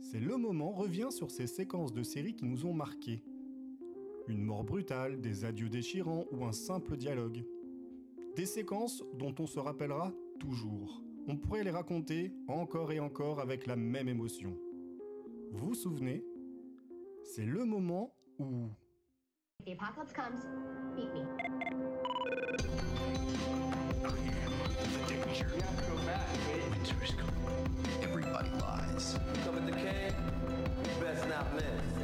C'est le moment revient sur ces séquences de séries qui nous ont marqués. Une mort brutale, des adieux déchirants ou un simple dialogue. Des séquences dont on se rappellera toujours. On pourrait les raconter encore et encore avec la même émotion. Vous vous souvenez? C'est le moment où... The apocalypse comes, meet me. Everybody lies. Come at the cave, you best not miss.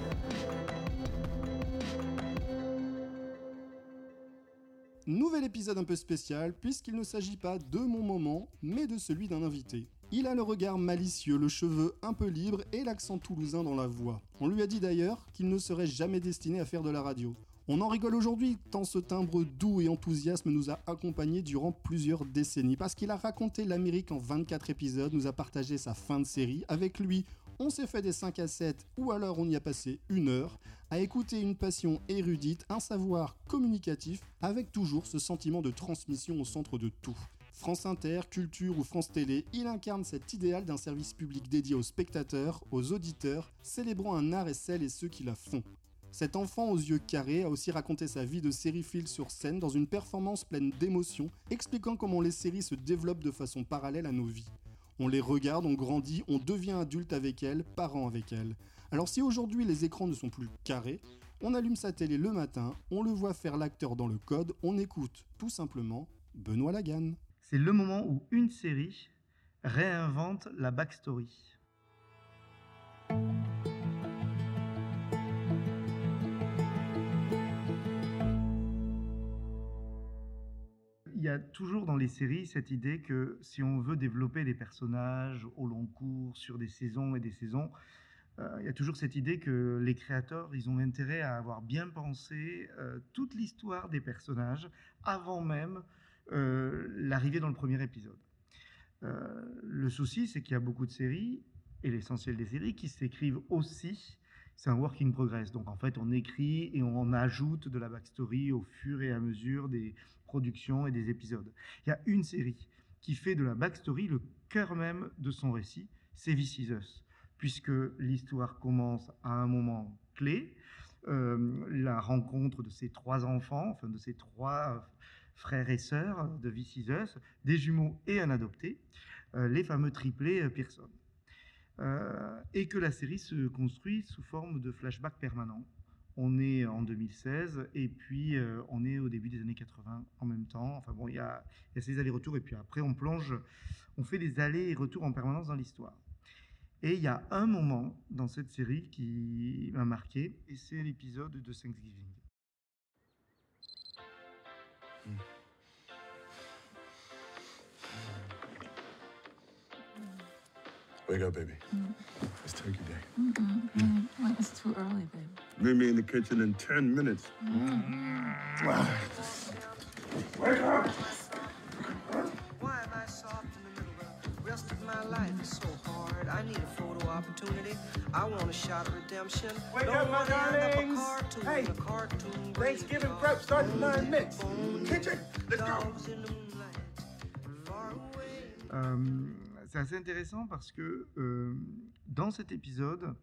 Nouvel épisode un peu spécial, puisqu'il ne s'agit pas de mon moment, mais de celui d'un invité. Il a le regard malicieux, le cheveu un peu libre et l'accent toulousain dans la voix. On lui a dit d'ailleurs qu'il ne serait jamais destiné à faire de la radio. On en rigole aujourd'hui, tant ce timbre doux et enthousiasme nous a accompagnés durant plusieurs décennies, parce qu'il a raconté l'Amérique en 24 épisodes, nous a partagé sa fin de série. Avec lui, on s'est fait des 5 à 7, ou alors on y a passé une heure, à écouter une passion érudite, un savoir communicatif, avec toujours ce sentiment de transmission au centre de tout. France Inter, Culture ou France Télé, il incarne cet idéal d'un service public dédié aux spectateurs, aux auditeurs, célébrant un art et celles et ceux qui la font. Cet enfant aux yeux carrés a aussi raconté sa vie de sériephile sur scène dans une performance pleine d'émotions, expliquant comment les séries se développent de façon parallèle à nos vies. On les regarde, on grandit, on devient adulte avec elles, parent avec elles. Alors si aujourd'hui les écrans ne sont plus carrés, on allume sa télé le matin, on le voit faire l'acteur dans le code, on écoute tout simplement Benoît Lagan. C'est le moment où une série réinvente la backstory. Y a toujours dans les séries cette idée que si on veut développer des personnages au long cours, sur des saisons et des saisons, euh, il y a toujours cette idée que les créateurs, ils ont intérêt à avoir bien pensé euh, toute l'histoire des personnages avant même euh, l'arrivée dans le premier épisode. Le souci, c'est qu'il y a beaucoup de séries, et l'essentiel des séries, qui s'écrivent aussi. C'est un work in progress. Donc en fait, on écrit et on ajoute de la backstory au fur et à mesure des productions et des épisodes. Il y a une série qui fait de la backstory le cœur même de son récit, c'est This Is Us, puisque l'histoire commence à un moment clé, euh, la rencontre de ces trois enfants, enfin de ces trois frères et sœurs de This Is Us, des jumeaux et un adopté, euh, les fameux triplés euh, Pearson. Euh, et que la série se construit sous forme de flashback permanent. On est en 2016 et puis euh, on est au début des années 80 en même temps. Enfin bon, il y a, ces allers-retours et puis après on plonge, on fait des allers et retours en permanence dans l'histoire. Et il y a un moment dans cette série qui m'a marqué et c'est l'épisode de Thanksgiving. Wake up, baby. It's turkey day. Mm-mm. Well, it's too early, babe. Meet me in the kitchen in 10 minutes. Mm-hmm. Wake up! Why am I soft in the middle? The rest of my life is so hard. I need a photo opportunity. I want a shot of redemption. Wake Don't up, my wanna up a darlings. cartoon, Hey, Thanksgiving prep starts in nine minutes. Kitchen, let's go. dogs c'est assez intéressant parce que euh, dans cet épisode,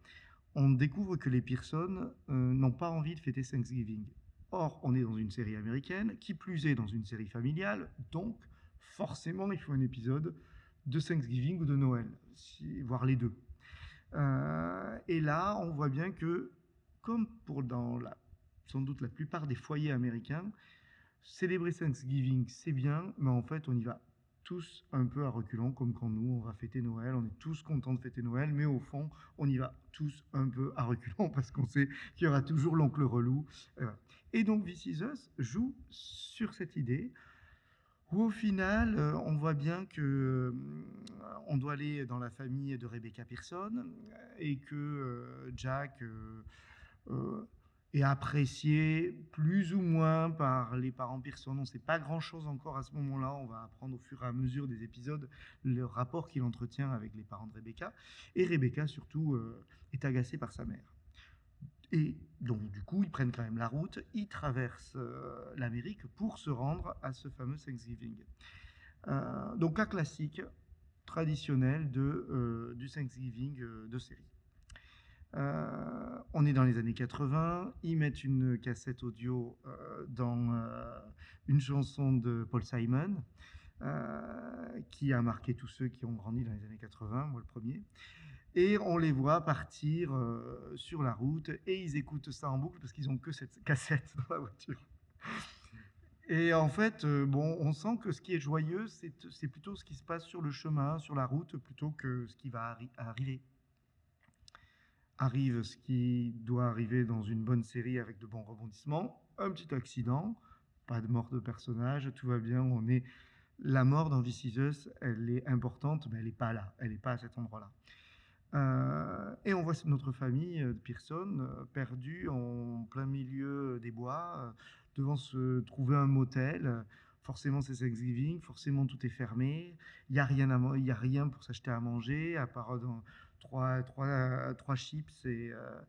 on découvre que les Pearson euh, n'ont pas envie de fêter Thanksgiving. Or, on est dans une série américaine, qui plus est dans une série familiale, donc forcément il faut un épisode de Thanksgiving ou de Noël, voire les deux. Euh, et là, on voit bien que, comme pour dans la, sans doute la plupart des foyers américains, célébrer Thanksgiving, c'est bien, mais en fait, on y va tous un peu à reculons, comme quand nous, on va fêter Noël, on est tous contents de fêter Noël, mais au fond, on y va tous un peu à reculons parce qu'on sait qu'il y aura toujours l'oncle relou. Et, donc, This Is Us joue sur cette idée où au final, euh, on voit bien que euh, on doit aller dans la famille de Rebecca Pearson et que euh, Jack est apprécié plus ou moins par les parents Pearson. On ne sait pas grand-chose encore à ce moment-là. On va apprendre au fur et à mesure des épisodes le rapport qu'il entretient avec les parents de Rebecca. Et Rebecca, surtout, euh, est agacée par sa mère. Et donc, du coup, ils prennent quand même la route, ils traversent euh, l'Amérique pour se rendre à ce fameux Thanksgiving. Euh, donc, cas classique, traditionnel de, du Thanksgiving de série. Euh, on est dans les années 80. Ils mettent une cassette audio euh, dans euh, une chanson de Paul Simon, qui a marqué tous ceux qui ont grandi dans les années 80, moi le premier. Et on les voit partir sur la route et ils écoutent ça en boucle parce qu'ils n'ont que cette cassette dans la voiture. Et en fait, bon, on sent que ce qui est joyeux, c'est plutôt ce qui se passe sur le chemin, sur la route, plutôt que ce qui va arri- arriver. Arrive ce qui doit arriver dans une bonne série avec de bons rebondissements, un petit accident, pas de mort de personnage, tout va bien, on est... La mort dans This Is Us, elle est importante, mais elle n'est pas là, elle n'est pas à cet endroit-là. Euh, et on voit notre famille euh, de Pearson euh, perdue en plein milieu des bois, devant se trouver un motel. Forcément, c'est Thanksgiving, forcément, tout est fermé. Il n'y a, rien à il a rien pour s'acheter à manger, à part euh, trois, chips et, euh,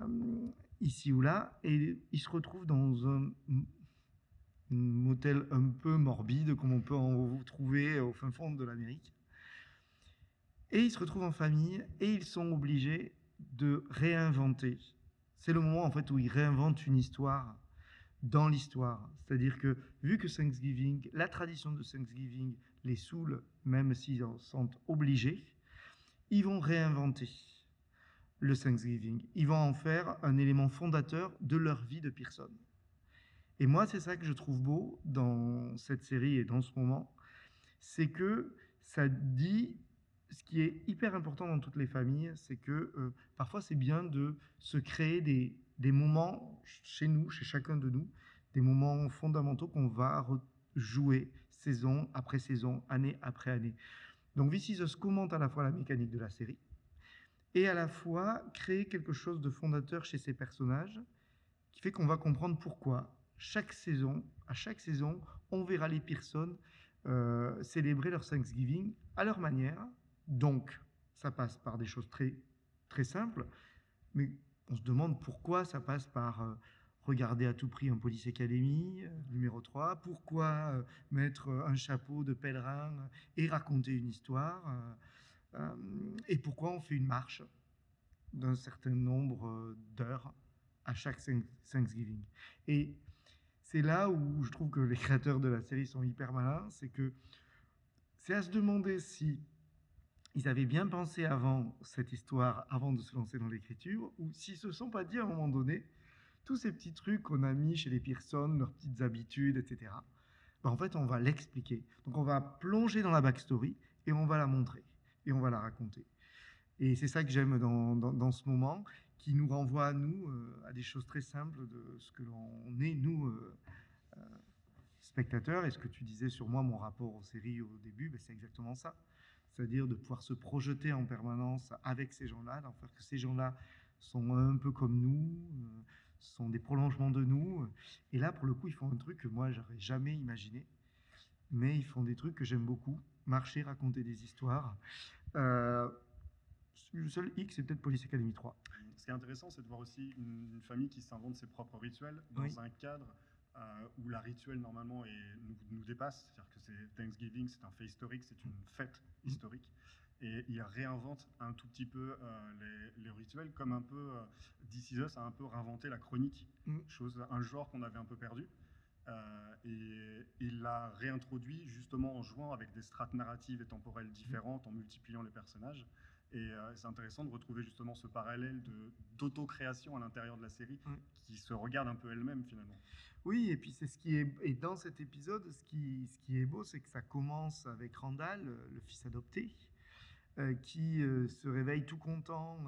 euh, ici ou là. Et ils se retrouvent dans un m- motel un peu morbide, comme on peut en trouver au fin fond de l'Amérique. Et ils se retrouvent en famille et ils sont obligés de réinventer. C'est le moment en fait où ils réinventent une histoire dans l'histoire. C'est-à-dire que vu que Thanksgiving, la tradition de Thanksgiving les saoule, même s'ils en sont obligés, ils vont réinventer le Thanksgiving. Ils vont en faire un élément fondateur de leur vie de personne. Et moi, c'est ça que je trouve beau dans cette série et dans ce moment, c'est que ça dit ce qui est hyper important dans toutes les familles, c'est que euh, parfois c'est bien de se créer des, des moments chez nous, chez chacun de nous, des moments fondamentaux qu'on va jouer saison après saison, année après année. Donc This Is Us commente à la fois la mécanique de la série et à la fois créer quelque chose de fondateur chez ces personnages qui fait qu'on va comprendre pourquoi chaque saison, à chaque saison, on verra les Pearson euh, célébrer leur Thanksgiving à leur manière. Donc, ça passe par des choses très, très simples, mais on se demande pourquoi ça passe par euh, regarder à tout prix un Police Academy, euh, numéro 3, pourquoi euh, mettre un chapeau de pèlerin et raconter une histoire, et pourquoi on fait une marche d'un certain nombre d'heures à chaque Thank- Thanksgiving. Et c'est là où je trouve que les créateurs de la série sont hyper malins, c'est que c'est à se demander si ils avaient bien pensé avant cette histoire, avant de se lancer dans l'écriture, ou s'ils se sont pas dit à un moment donné, tous ces petits trucs qu'on a mis chez les Pearson, leurs petites habitudes, etc. ben, en fait, on va l'expliquer. Donc, on va plonger dans la backstory et on va la montrer et on va la raconter. Et c'est ça que j'aime dans, dans, dans ce moment, qui nous renvoie à nous, euh, à des choses très simples de ce que l'on est, nous, euh, euh, spectateurs. Et ce que tu disais sur moi, mon rapport aux séries au début, ben, c'est exactement ça. C'est-à-dire de pouvoir se projeter en permanence avec ces gens-là, d'en faire que ces gens-là sont un peu comme nous, euh, sont des prolongements de nous. Et là, pour le coup, ils font un truc que moi, j'aurais jamais imaginé. Mais ils font des trucs que j'aime beaucoup. Marcher, raconter des histoires. Euh, le seul X, c'est peut-être Police Academy 3. Ce qui est intéressant, c'est de voir aussi une, une famille qui s'invente ses propres rituels dans Oui. un cadre euh, où la rituel normalement est- nous, nous dépasse. C'est-à-dire que c'est Thanksgiving, c'est un fait historique, c'est une fête Mm. historique. Et il réinvente un tout petit peu euh, les, les rituels, comme un peu euh, This Is Us a un peu réinventé la chronique, Mm. chose, un genre qu'on avait un peu perdu. Euh, et il l'a réintroduit justement en jouant avec des strates narratives et temporelles différentes, en multipliant les personnages. Et euh, c'est intéressant de retrouver justement ce parallèle d'auto-création à l'intérieur de la série Ouais. qui se regarde un peu elle-même finalement. Oui, et puis c'est ce qui est et dans cet épisode, ce qui, ce qui est beau, c'est que ça commence avec Randall, le fils adopté, euh, qui euh, se réveille tout content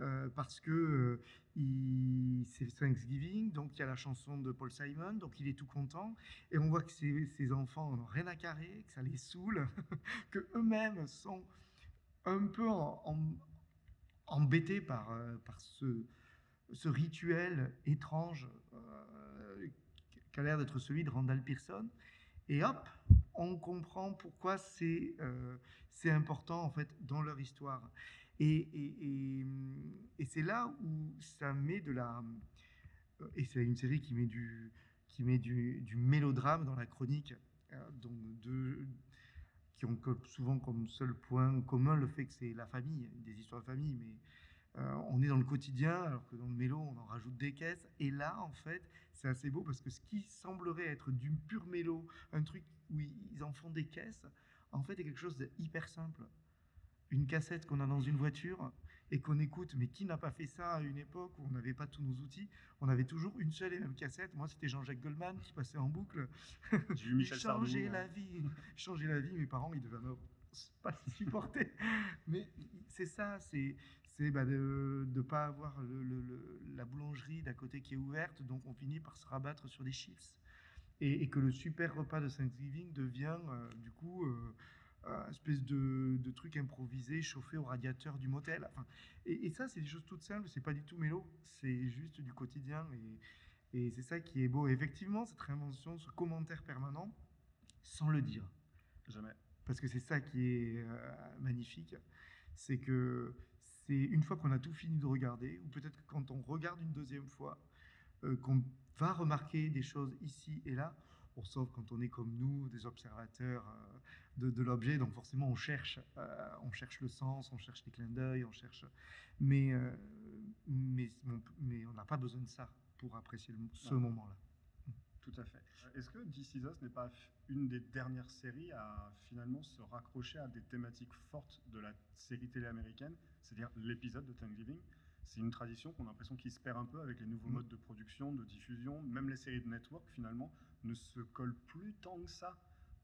euh, parce que euh, il- c'est Thanksgiving, donc il y a la chanson de Paul Simon, donc il est tout content, et on voit que ses, ses enfants n'ont rien à carrer, que ça les saoule, que eux-mêmes sont un peu embêtés par, euh, par ce, ce rituel étrange euh, qui a l'air d'être celui de Randall Pearson. Et hop, on comprend pourquoi c'est euh, important en fait dans leur histoire. Et, et, c'est là où ça met de la... euh, Et c'est une série qui met du, qui met du mélodrame dans la chronique, euh, donc de, qui ont souvent comme seul point commun le fait que c'est la famille, des histoires de famille, mais euh, on est dans le quotidien, alors que dans le mélo, on en rajoute des caisses. Et là, en fait, c'est assez beau parce que ce qui semblerait être du pur mélo, un truc où ils en font des caisses, en fait, est quelque chose de hyper simple. Une cassette qu'on a dans une voiture et qu'on écoute, mais qui n'a pas fait ça à une époque où on n'avait pas tous nos outils? On avait toujours une seule et même cassette. Moi, c'était Jean-Jacques Goldman qui passait en boucle. J'ai vu Michel. Changer la vie, changer la vie. Mes parents, ils devaient me pas supporter. Mais c'est ça, c'est c'est bah, de ne pas avoir le- le- le- la boulangerie d'à côté qui est ouverte, donc on finit par se rabattre sur des chips. Et, et que le super repas de Thanksgiving devient euh, du coup euh, un espèce de, de truc improvisé chauffé au radiateur du motel. Enfin, et, et ça, c'est des choses toutes simples, c'est pas du tout mélo, c'est juste du quotidien. Et, et c'est ça qui est beau. Et effectivement, cette réinvention, ce commentaire permanent, sans le dire Jamais. parce que c'est ça qui est euh, magnifique, c'est que c'est une fois qu'on a tout fini de regarder, ou peut-être que quand on regarde une deuxième fois, euh, qu'on va remarquer des choses ici et là, bon, sauf quand on est comme nous, des observateurs euh, de, de l'objet, donc forcément on cherche, euh, on cherche le sens, on cherche les clins d'œil, on cherche, mais, euh, mais, on mais on n'a pas besoin de ça pour apprécier le- ce moment-là. Tout à fait. Est-ce que This Is Us n'est pas une des dernières séries à finalement se raccrocher à des thématiques fortes de la série télé américaine, c'est-à-dire l'épisode de Thanksgiving? C'est une tradition qu'on a l'impression qui se perd un peu avec les nouveaux Mm. modes de production, de diffusion. Même les séries de network, finalement, ne se collent plus tant que ça.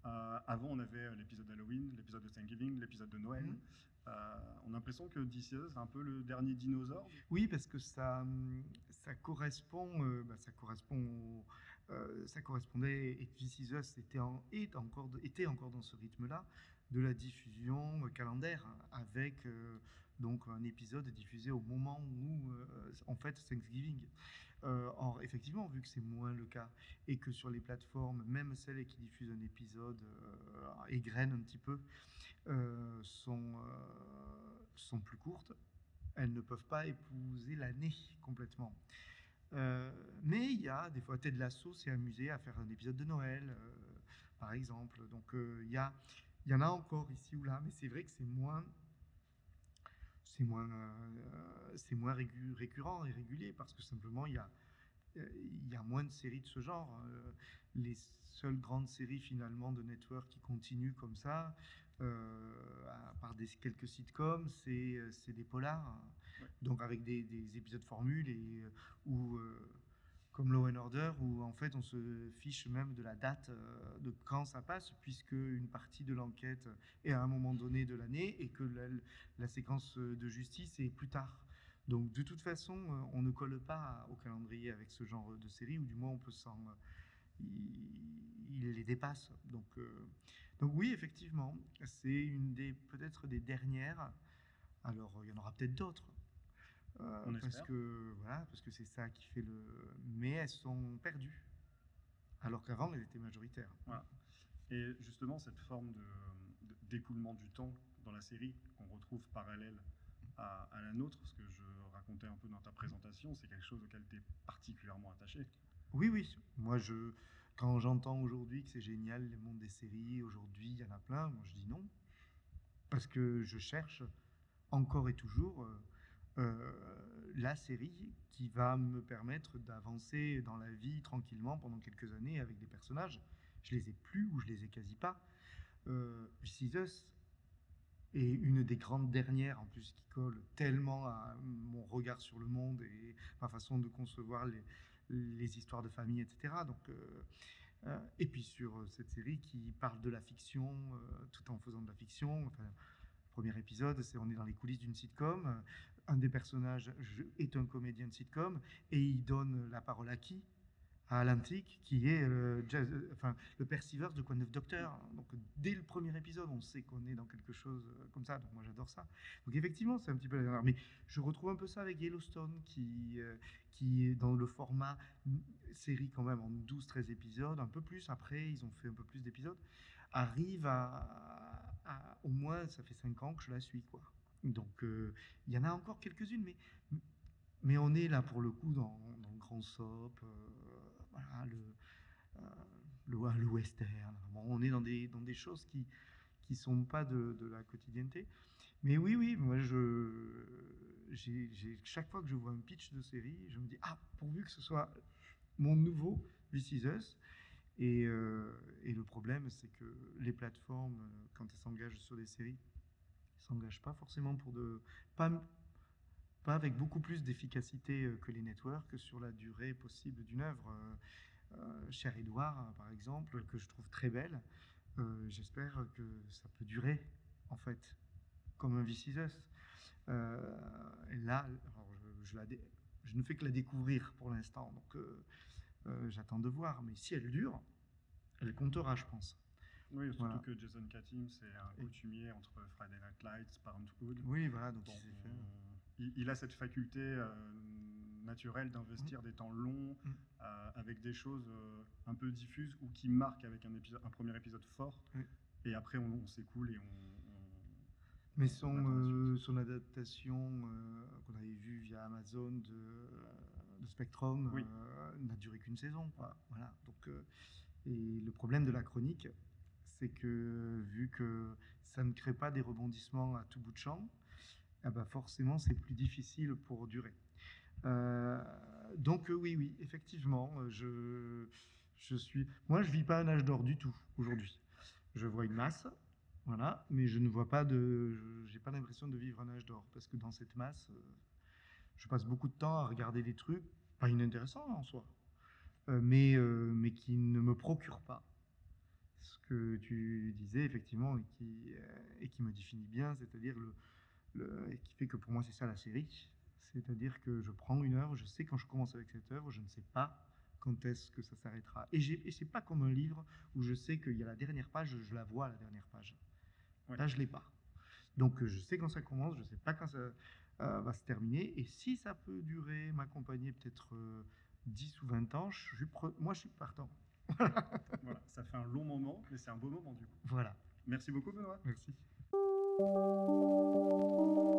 Euh, avant, on avait l'épisode d'Halloween, l'épisode de Thanksgiving, l'épisode de Noël. Mm. Euh, on a l'impression que Us, c'est un peu le dernier dinosaure. Oui, parce que ça, ça correspond, euh, bah, ça correspond, au- euh, ça correspondait. Et This Is Us était, en- encore, était encore dans ce rythme-là de la diffusion euh, calendaire hein, avec euh, donc un épisode diffusé au moment où euh, en fait Thanksgiving. Or, effectivement, vu que c'est moins le cas et que sur les plateformes, même celles qui diffusent un épisode égrènent un petit peu, sont, sont plus courtes, elles ne peuvent pas épouser l'année complètement. Mais il y a des fois, Ted Lasso s'est amusé à faire un épisode de Noël, par exemple. Donc il y, a, il y en a encore ici ou là, mais c'est vrai que c'est moins, c'est moins, euh, c'est moins récurrent et régulier parce que simplement il y a, euh, il y a moins de séries de ce genre. Euh, les seules grandes séries finalement de network qui continuent comme ça, euh, à part des, quelques sitcoms, c'est c'est des polars. Donc avec des, des épisodes formules et où euh, comme Law and Order où en fait on se fiche même de la date euh, de quand ça passe puisque une partie de l'enquête est à un moment donné de l'année et que la, séquence de justice est plus tard. Donc de toute façon, euh, on ne colle pas au calendrier avec ce genre de série ou du moins on peut s'en il, les dépasse. Donc euh, donc oui, effectivement, c'est une des peut-être des dernières. Alors il y en aura peut-être d'autres. Euh, On parce que voilà, parce que c'est ça qui fait le. Mais elles sont perdues, alors qu'avant elles étaient majoritaires. Voilà. Et justement, cette forme de- d'écoulement du temps dans la série qu'on retrouve parallèle à, à la nôtre, ce que je racontais un peu dans ta présentation, c'est quelque chose auquel tu es particulièrement attaché. Oui, oui. Moi, je, quand j'entends aujourd'hui que c'est génial le monde des séries, aujourd'hui il y en a plein, moi je dis non. Parce que je cherche encore et toujours euh, la série qui va me permettre d'avancer dans la vie tranquillement pendant quelques années avec des personnages. Je les ai plus ou je les ai quasi pas. Euh, Us est une des grandes dernières en plus qui colle tellement à mon regard sur le monde et ma façon de concevoir les, histoires de famille, etc. Donc, euh, euh, et puis sur euh, cette série qui parle de la fiction euh, tout en faisant de la fiction. Premier épisode, c'est on est dans les coulisses d'une sitcom. Un des personnages est un comédien de sitcom et il donne la parole à qui? À l'antique, qui est euh, Jazz- euh, enfin, le Percivers de Quoi Neuf Docteur. Donc dès le premier épisode, on sait qu'on est dans quelque chose euh, comme ça. Donc moi j'adore ça. Donc effectivement, c'est un petit peu la dernière. Mais je retrouve un peu ça avec Yellowstone, qui, qui est dans le format série quand même en 12-13 épisodes, un peu plus. Après, ils ont fait un peu plus d'épisodes. Arrive à, Au moins, ça fait 5 ans que je la suis, quoi. Donc il y en a encore quelques-unes, mais, mais on est là pour le coup dans, dans le grand soap, euh, voilà, le, euh, le, le western. Bon, on est dans des, dans des choses qui qui sont pas de, de la quotidienneté. Mais oui, oui, moi je j'ai- chaque fois que je vois un pitch de série, je me dis ah pourvu que ce soit mon nouveau This Is Us. Et, euh, et le problème, c'est que les plateformes, euh, quand elles s'engagent sur des séries, s'engagent pas forcément pour de pas avec beaucoup plus d'efficacité euh, que les networks sur la durée possible d'une œuvre. Euh, euh, Cher Edouard, par exemple, que je trouve très belle, euh, j'espère que ça peut durer, en fait, comme un This Is Us. Euh, et là, alors, je, je la dé- je ne fais que la découvrir pour l'instant, donc j'attends de voir. Mais si elle dure, elle comptera, je pense. Oui, surtout Voilà. que Jason Katim, c'est un Et- coutumier entre Friday Night Lights, Parenthood. Oui, voilà, donc Bon, il a cette faculté euh, naturelle d'investir des temps longs Mm. euh, avec des choses euh, un peu diffuses ou qui marquent avec un, épisode, un premier épisode fort. Et après, on, on s'écoule et on. on- Mais on son, euh, adaptation euh, qu'on avait vue via Amazon de, de Spectrum Oui. euh, n'a duré qu'une saison. Quoi. Voilà. Donc, et le problème de la chronique, c'est que vu que ça ne crée pas des rebondissements à tout bout de champ, eh ben forcément c'est plus difficile pour durer. Euh, donc euh, oui, oui, effectivement, euh, je, je suis... Moi, je vis pas un âge d'or du tout aujourd'hui. Je vois une masse, voilà, mais je ne vois pas de, j'ai pas l'impression de vivre un âge d'or parce que dans cette masse, je passe beaucoup de temps à regarder des trucs pas inintéressants en soi, mais mais qui ne me procurent pas ce que tu disais effectivement et qui et qui me définit bien, c'est-à-dire le, le et qui fait que pour moi c'est ça la série, c'est-à-dire que je prends une œuvre, je sais quand je commence avec cette œuvre, je ne sais pas quand est-ce que ça s'arrêtera. Et, et c'est pas comme un livre où je sais qu'il y a la dernière page, je la vois à la dernière page. Ouais. Là, je l'ai pas. Donc, je sais quand ça commence, je sais pas quand ça euh, va se terminer. Et si ça peut durer, m'accompagner peut-être euh, 10 ou 20 ans, je suis pre- moi, je suis partant. Voilà, ça fait un long moment, mais c'est un beau moment du coup. Voilà. Merci beaucoup, Benoît. Merci. Thank you.